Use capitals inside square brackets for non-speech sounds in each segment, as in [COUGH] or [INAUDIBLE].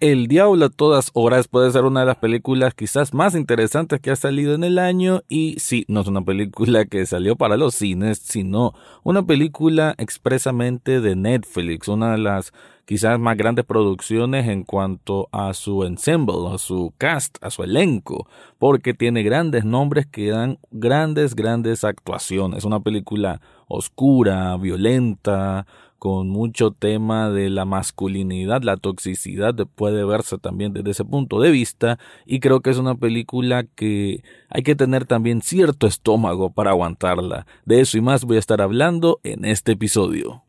El Diablo a todas horas puede ser una de las películas quizás más interesantes que ha salido en el año y sí, no es una película que salió para los cines, sino una película expresamente de Netflix, una de las quizás más grandes producciones en cuanto a su ensemble, a su cast, a su elenco, porque tiene grandes nombres que dan grandes, grandes actuaciones. Una película oscura, violenta, con mucho tema de la masculinidad, la toxicidad puede verse también desde ese punto de vista y creo que es una película que hay que tener también cierto estómago para aguantarla. De eso y más voy a estar hablando en este episodio.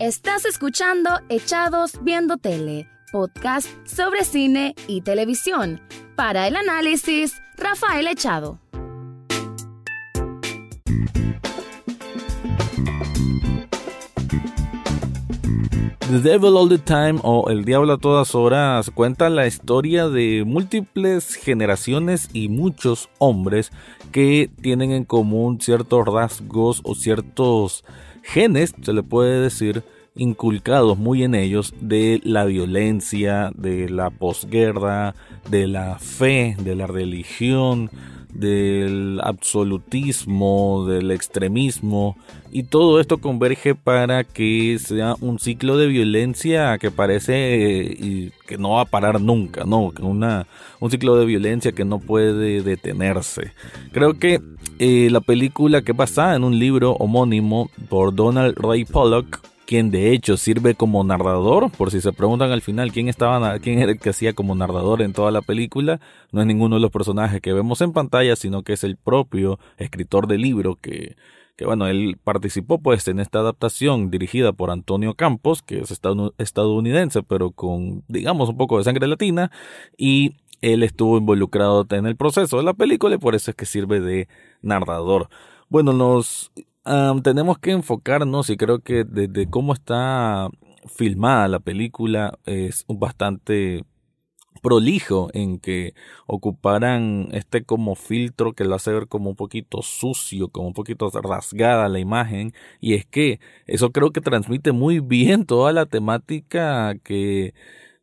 Estás escuchando Echados Viendo Tele, podcast sobre cine y televisión. Para el análisis, Rafael Echado. The Devil All the Time o El Diablo a todas horas cuenta la historia de múltiples generaciones y muchos hombres que tienen en común ciertos rasgos o ciertos genes, se le puede decir, inculcados muy en ellos de la violencia, de la posguerra, de la fe, de la religión, del absolutismo, del extremismo, y todo esto converge para que sea un ciclo de violencia que parece eh, que no va a parar nunca, no, una, un ciclo de violencia que no puede detenerse. Creo que eh, la película que pasa en un libro homónimo por Donald Ray Pollock quien de hecho sirve como narrador, por si se preguntan al final quién estaba quién era el que hacía como narrador en toda la película, no es ninguno de los personajes que vemos en pantalla, sino que es el propio escritor del libro que que bueno, él participó pues en esta adaptación dirigida por Antonio Campos, que es estadounidense, pero con digamos un poco de sangre latina y él estuvo involucrado en el proceso de la película y por eso es que sirve de narrador. Bueno, nos tenemos que enfocarnos y creo que desde cómo está filmada la película es bastante prolijo en que ocuparan este como filtro que lo hace ver como un poquito sucio, como un poquito rasgada la imagen. Y es que eso creo que transmite muy bien toda la temática que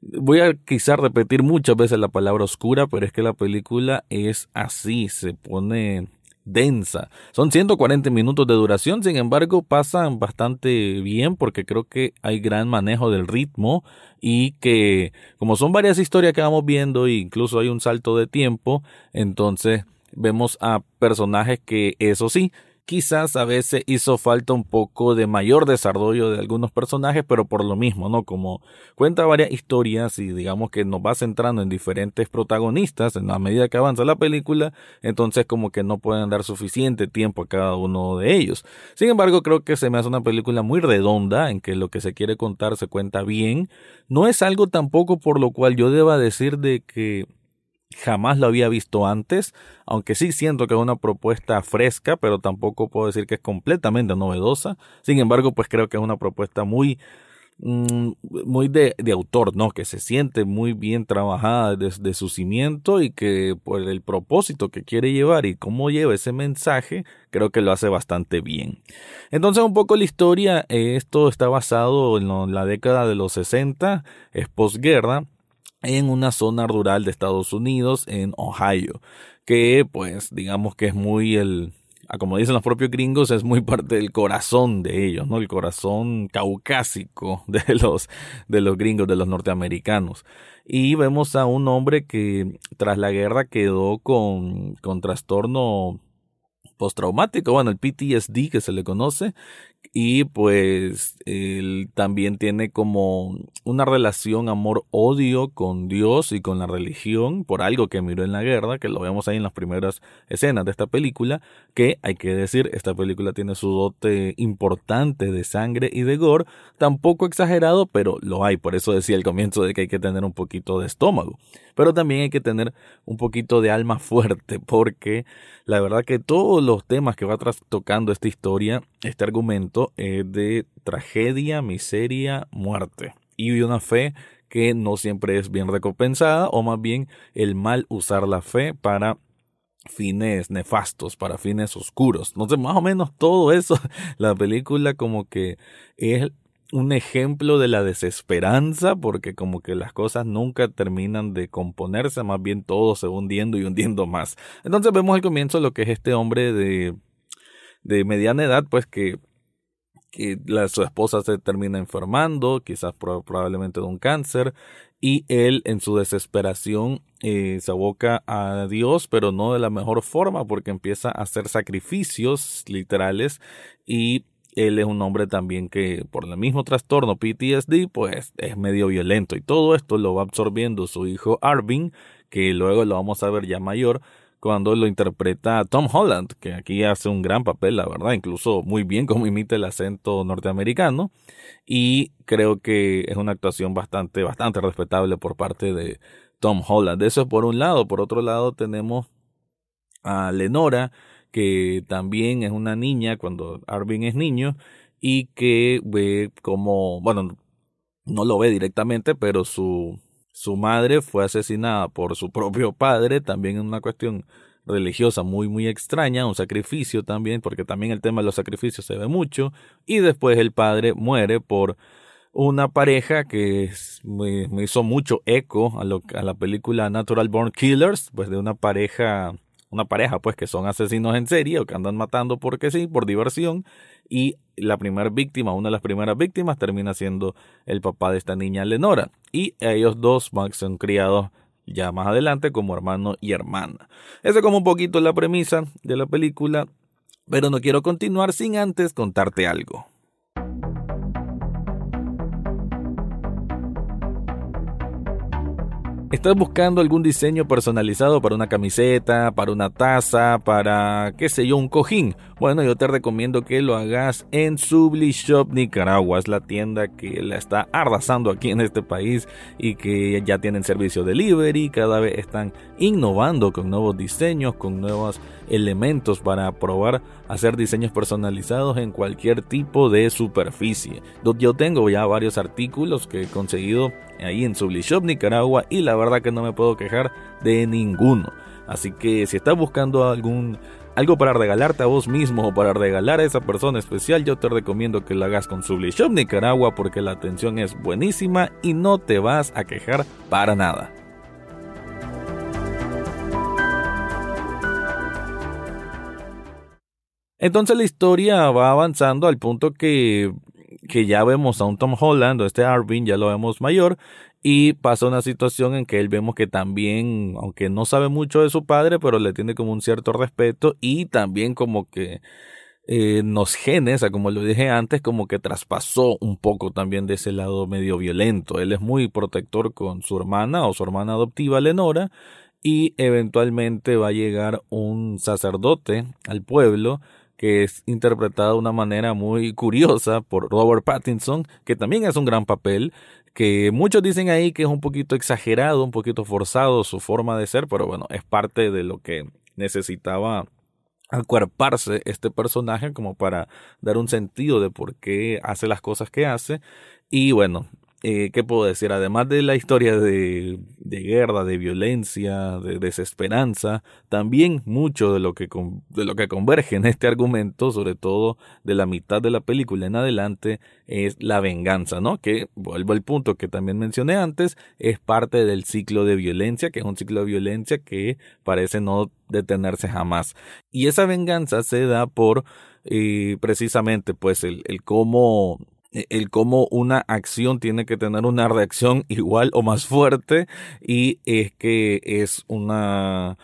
voy a quizás repetir muchas veces la palabra oscura, pero es que la película es así, se pone densa. Son 140 minutos de duración, sin embargo pasan bastante bien porque creo que hay gran manejo del ritmo y que como son varias historias que vamos viendo e incluso hay un salto de tiempo, entonces vemos a personajes que eso sí, quizás a veces hizo falta un poco de mayor desarrollo de algunos personajes, pero por lo mismo, ¿no? Como cuenta varias historias y digamos que nos va centrando en diferentes protagonistas en la medida que avanza la película, entonces como que no pueden dar suficiente tiempo a cada uno de ellos. Sin embargo, creo que se me hace una película muy redonda en que lo que se quiere contar se cuenta bien. No es algo tampoco por lo cual yo deba decir de que Jamás lo había visto antes, aunque sí siento que es una propuesta fresca, pero tampoco puedo decir que es completamente novedosa. Sin embargo, pues creo que es una propuesta muy, mm, muy de, autor, ¿no? Que se siente muy bien trabajada desde su cimiento y que por el propósito que quiere llevar y cómo lleva ese mensaje, creo que lo hace bastante bien. Entonces, un poco la historia, esto está basado en la década de los 60, es posguerra en una zona rural de Estados Unidos, en Ohio, que pues digamos que es muy el, como dicen los propios gringos, es muy parte del corazón de ellos, ¿no? El corazón caucásico [LAUGHS] de los, de los gringos, de los norteamericanos. Y vemos a un hombre que tras la guerra quedó con, con trastorno postraumático, bueno, el PTSD que se le conoce, y pues él también tiene como una relación amor-odio con Dios y con la religión por algo que miró en la guerra, que lo vemos ahí en las primeras escenas de esta película, que hay que decir, esta película tiene su dote importante de sangre y de gore, tampoco exagerado, pero lo hay, por eso decía al comienzo de que hay que tener un poquito de estómago, pero también hay que tener un poquito de alma fuerte, porque la verdad que todos los temas que va tocando esta historia, este argumento, es de tragedia, miseria, muerte. Y una fe que no siempre es bien recompensada, o más bien el mal usar la fe para fines nefastos, para fines oscuros. Sé, más o menos todo eso, [LAUGHS] la película como que es un ejemplo de la desesperanza, porque como que las cosas nunca terminan de componerse, más bien todo se va hundiendo y hundiendo más. Entonces vemos al comienzo lo que es este hombre de, de mediana edad, pues que, que su esposa se termina enfermando, quizás probablemente de un cáncer, y él en su desesperación eh, se aboca a Dios, pero no de la mejor forma, porque empieza a hacer sacrificios literales y él es un hombre también que por el mismo trastorno PTSD pues es medio violento. Y todo esto lo va absorbiendo su hijo Arvin que luego lo vamos a ver ya mayor cuando lo interpreta Tom Holland que aquí hace un gran papel la verdad incluso muy bien como imita el acento norteamericano. Y creo que es una actuación bastante bastante respetable por parte de Tom Holland. Eso es por un lado. Por otro lado tenemos a Lenora que también es una niña cuando Arvin es niño y que ve como, bueno, no lo ve directamente, pero su, su madre fue asesinada por su propio padre, también en una cuestión religiosa muy muy extraña, un sacrificio también, porque también el tema de los sacrificios se ve mucho, y después el padre muere por una pareja que me, hizo mucho eco a, lo, a la película Natural Born Killers, pues de una pareja una pareja pues que son asesinos en serie o que andan matando porque sí, por diversión y la primera víctima, una de las primeras víctimas termina siendo el papá de esta niña Lenora y ellos dos son criados ya más adelante como hermano y hermana. Esa es como un poquito la premisa de la película, pero no quiero continuar sin antes contarte algo. ¿Estás buscando algún diseño personalizado para una camiseta, para una taza, para, qué sé yo, un cojín? Bueno, yo te recomiendo que lo hagas en Subli Shop Nicaragua. Es la tienda que la está arrasando aquí en este país y que ya tienen servicio delivery. Cada vez están innovando con nuevos diseños, con nuevos elementos para probar hacer diseños personalizados en cualquier tipo de superficie. Yo tengo ya varios artículos que he conseguido ahí en Sublishop Nicaragua y la verdad que no me puedo quejar de ninguno. Así que si estás buscando algún algo para regalarte a vos mismo o para regalar a esa persona especial, yo te recomiendo que lo hagas con Sublishop Nicaragua porque la atención es buenísima y no te vas a quejar para nada. Entonces la historia va avanzando al punto que, que ya vemos a un Tom Holland o este Arvin, ya lo vemos mayor, y pasa una situación en que él vemos que también, aunque no sabe mucho de su padre, pero le tiene como un cierto respeto y también como que eh, nos genes, como lo dije antes, como que traspasó un poco también de ese lado medio violento. Él es muy protector con su hermana o su hermana adoptiva Lenora y eventualmente va a llegar un sacerdote al pueblo que es interpretada de una manera muy curiosa por Robert Pattinson, que también es un gran papel, que muchos dicen ahí que es un poquito exagerado, un poquito forzado su forma de ser, pero bueno, es parte de lo que necesitaba acuerparse este personaje como para dar un sentido de por qué hace las cosas que hace. Y bueno, eh, ¿qué puedo decir? Además de la historia de, de, guerra, de violencia, de desesperanza, también mucho de lo, que, de lo que converge en este argumento, sobre todo de la mitad de la película en adelante, es la venganza, ¿no? Que, vuelvo al punto que también mencioné antes, es parte del ciclo de violencia, que es un ciclo de violencia que parece no detenerse jamás. Y esa venganza se da por eh, precisamente pues el, el cómo el cómo una acción tiene que tener una reacción igual o más fuerte y es que es una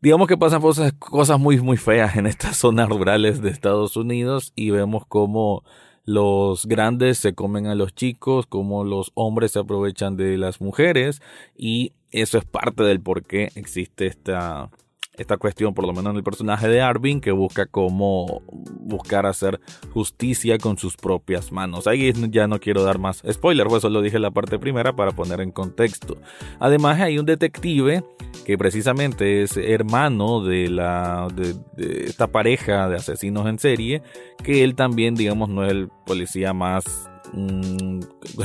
digamos que pasan cosas, cosas muy muy feas en estas [LAUGHS] zonas rurales de Estados Unidos y vemos cómo los grandes se comen a los chicos, cómo los hombres se aprovechan de las mujeres y eso es parte del por qué existe esta esta cuestión, por lo menos en el personaje de Arvin, que busca cómo buscar hacer justicia con sus propias manos. Ahí ya no quiero dar más spoiler, pues solo dije la parte primera para poner en contexto. Además hay un detective que precisamente es hermano de la de, esta pareja de asesinos en serie, que él también, digamos, no es el policía más mm,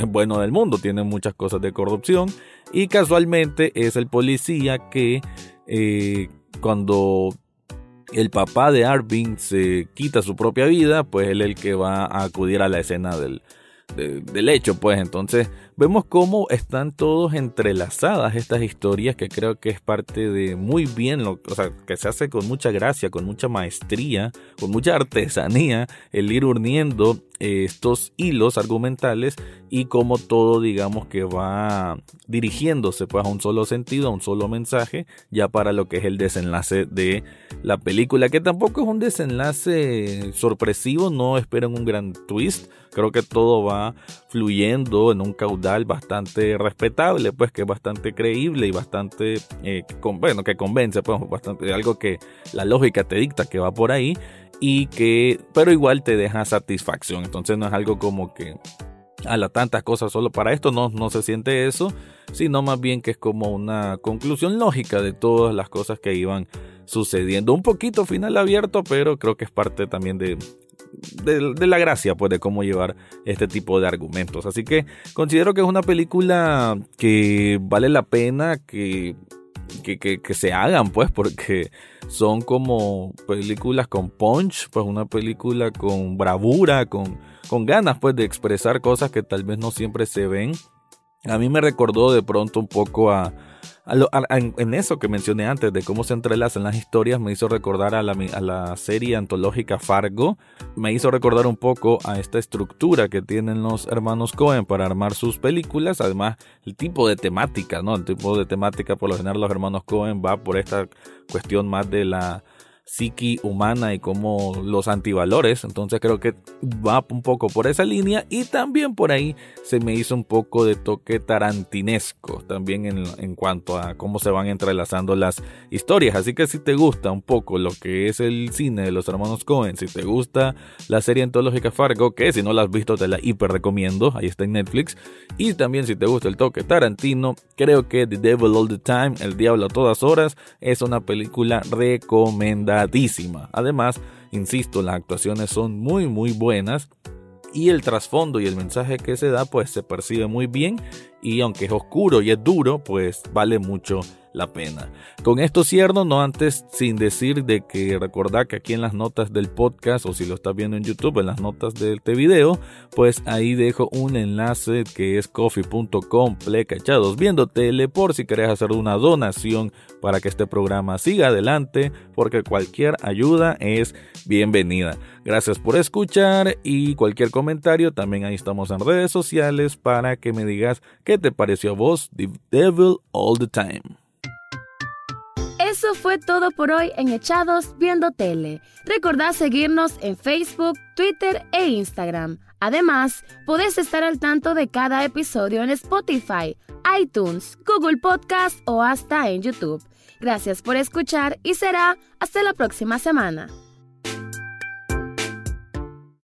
bueno del mundo, tiene muchas cosas de corrupción y casualmente es el policía que eh, cuando el papá de Arvin se quita su propia vida, pues él es el que va a acudir a la escena del, del hecho, pues. Entonces vemos cómo están todos entrelazadas estas historias que creo que es parte de muy bien, o sea, que se hace con mucha gracia, con mucha maestría, con mucha artesanía, el ir uniendo eh, estos hilos argumentales y cómo todo digamos que va dirigiéndose pues a un solo sentido, a un solo mensaje, ya para lo que es el desenlace de la película, que tampoco es un desenlace sorpresivo, no esperen un gran twist, creo que todo va fluyendo en un caudal bastante respetable, pues que es bastante creíble y bastante, eh, bueno, que convence, pues bastante, algo que la lógica te dicta que va por ahí y que, pero igual te deja satisfacción, entonces no es algo como que a la tantas cosas solo para esto, no, no se siente eso, sino más bien que es como una conclusión lógica de todas las cosas que iban sucediendo. Un poquito final abierto, pero creo que es parte también de, de, la gracia, pues, de cómo llevar este tipo de argumentos. Así que considero que es una película que vale la pena que, que, que, se hagan, pues, porque son como películas con punch, pues, una película con bravura, con, con ganas, pues, de expresar cosas que tal vez no siempre se ven. A mí me recordó de pronto un poco a en eso que mencioné antes de cómo se entrelazan las historias me hizo recordar a la, serie antológica Fargo, me hizo recordar un poco a esta estructura que tienen los hermanos Cohen para armar sus películas, además el tipo de temática, ¿no? El tipo de temática por lo general los hermanos Cohen va por esta cuestión más de la psiqui humana y como los antivalores. Entonces creo que va un poco por esa línea y también por ahí se me hizo un poco de toque tarantinesco también en, en, cuanto a cómo se van entrelazando las historias. Así que si te gusta un poco lo que es el cine de los hermanos Cohen, si te gusta la serie antológica Fargo, que si no la has visto te la hiper recomiendo, ahí está en Netflix. Y también si te gusta el toque tarantino, creo que The Devil All the Time, El Diablo a todas horas, es una película recomendada Además, insisto, las actuaciones son muy muy buenas y el trasfondo y el mensaje que se da pues se percibe muy bien y aunque es oscuro y es duro pues vale mucho la pena. Con esto cierro, no antes sin decir de que recordad que aquí en las notas del podcast o si lo estás viendo en YouTube, en las notas de este video, pues ahí dejo un enlace que es coffee.com plecachados viendo tele por si querés hacer una donación para que este programa siga adelante, porque cualquier ayuda es bienvenida. Gracias por escuchar y cualquier comentario también ahí estamos en redes sociales para que me digas qué te pareció a vos The Devil All the Time. Eso fue todo por hoy en Echados Viendo Tele. Recordad seguirnos en Facebook, Twitter e Instagram. Además, podés estar al tanto de cada episodio en Spotify, iTunes, Google Podcast o hasta en YouTube. Gracias por escuchar y será hasta la próxima semana.